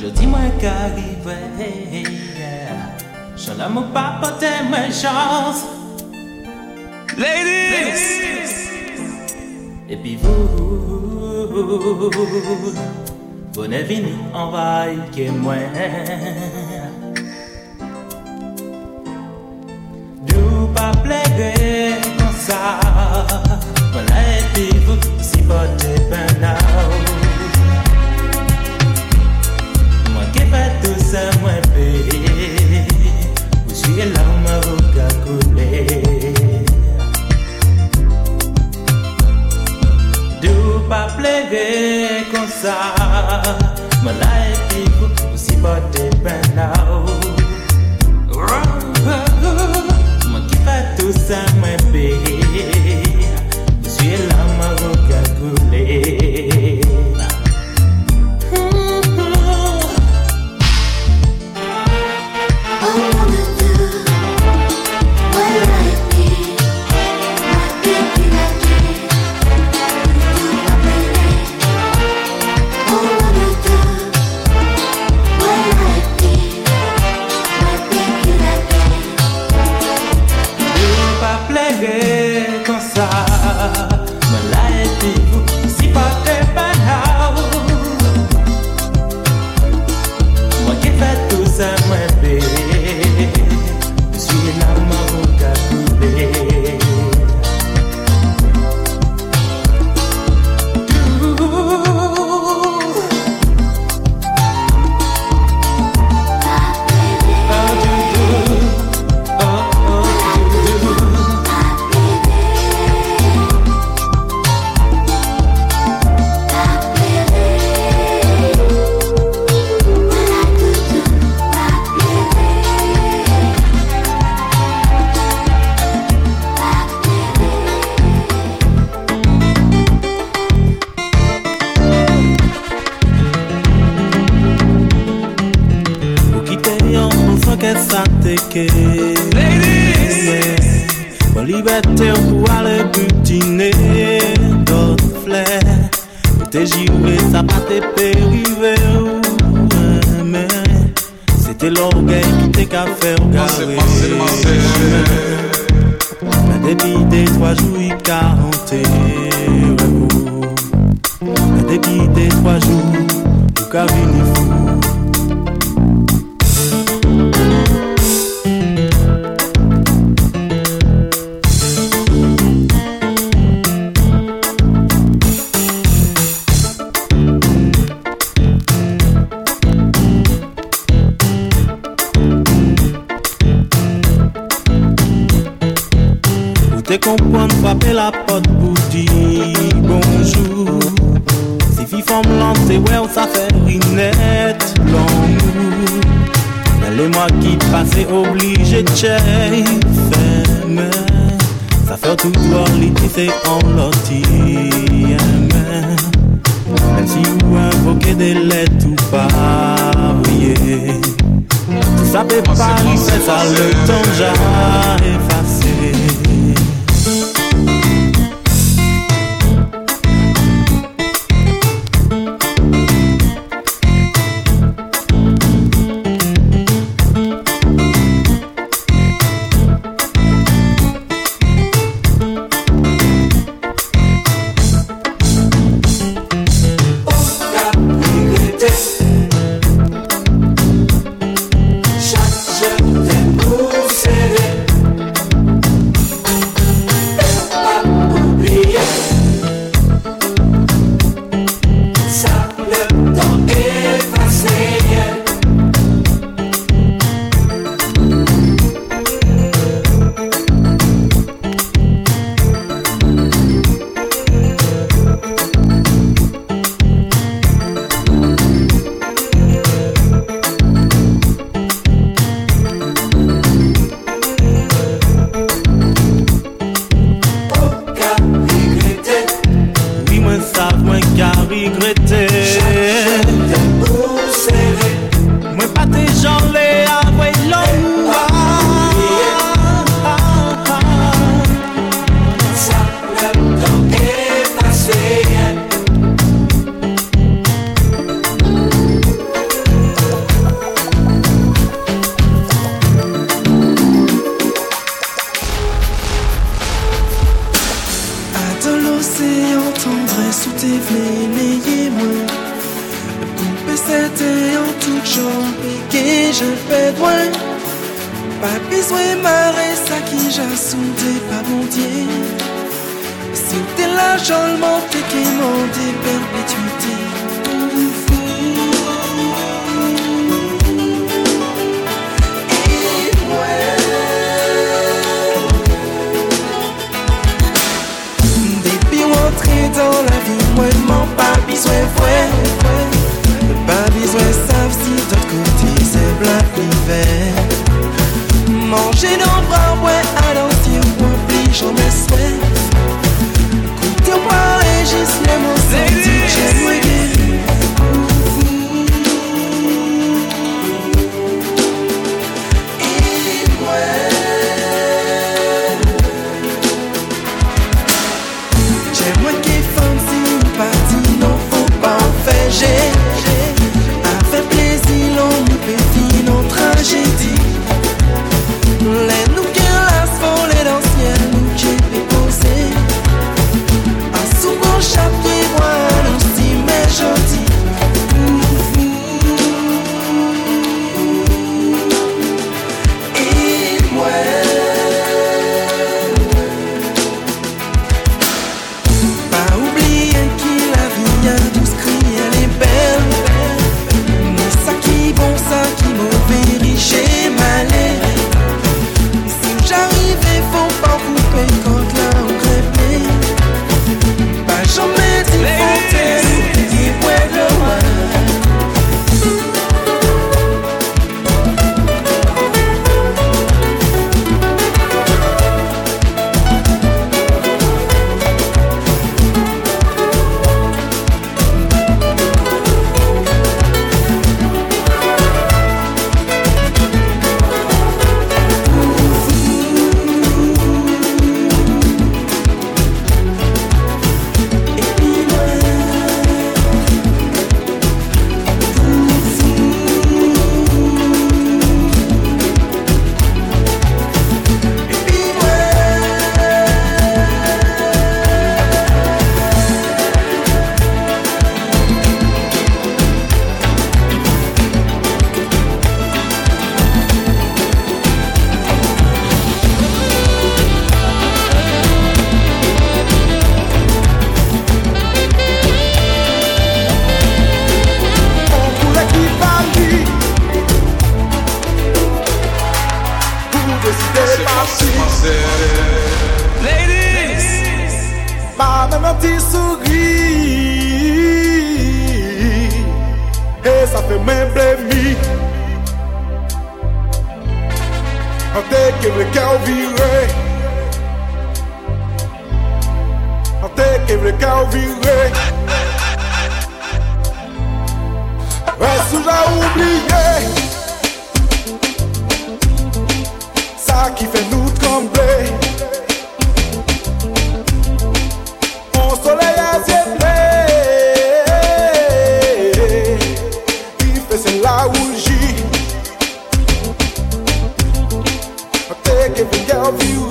Je dis moi qu'arrivé, je ne pas porter mes chances. Ladies! Et puis vous, vous ne venez en vaille que moi. D'où pas plaider inside. Well, I ain't people see but. Moi qui fais tout ça, moi payé. Où suis là, ma route a coulé. D'où pas plaider comme ça. get s'attaquer. Ladies! Mon liberté pour aller butiner. D'autres fleurs, t'es givré, ça pas t'es périvé. Mais c'était l'orgueil qui t'es qu'à faire garer. Mais depuis des trois jours, il quaranté. Mais depuis des trois jours, nous qu'à venir fou. T'es compris, me frapper la porte pour dire bonjour. Si vif en blanc, c'est wow, ça fait rinette l'amour. C'est le moi qui passe et obligé de check. Ça fait tout l'or, l'idée en enlortir. arrêter toujours je fais droit. Pas besoin marrer ça qui j'assoudais pas mon Dieu. C'était l'argent monté qui m'ont des perpétuité. ti souri E sa fe men blemi An te kev le ka ou vire An te kev le ka ou vire E sou la oubliye Sa ki fe nou tremble love you.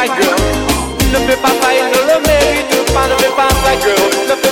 my girl. Ne fais pas faillir, ne le mérite pas, ne fais pas ça, girl. Ne fais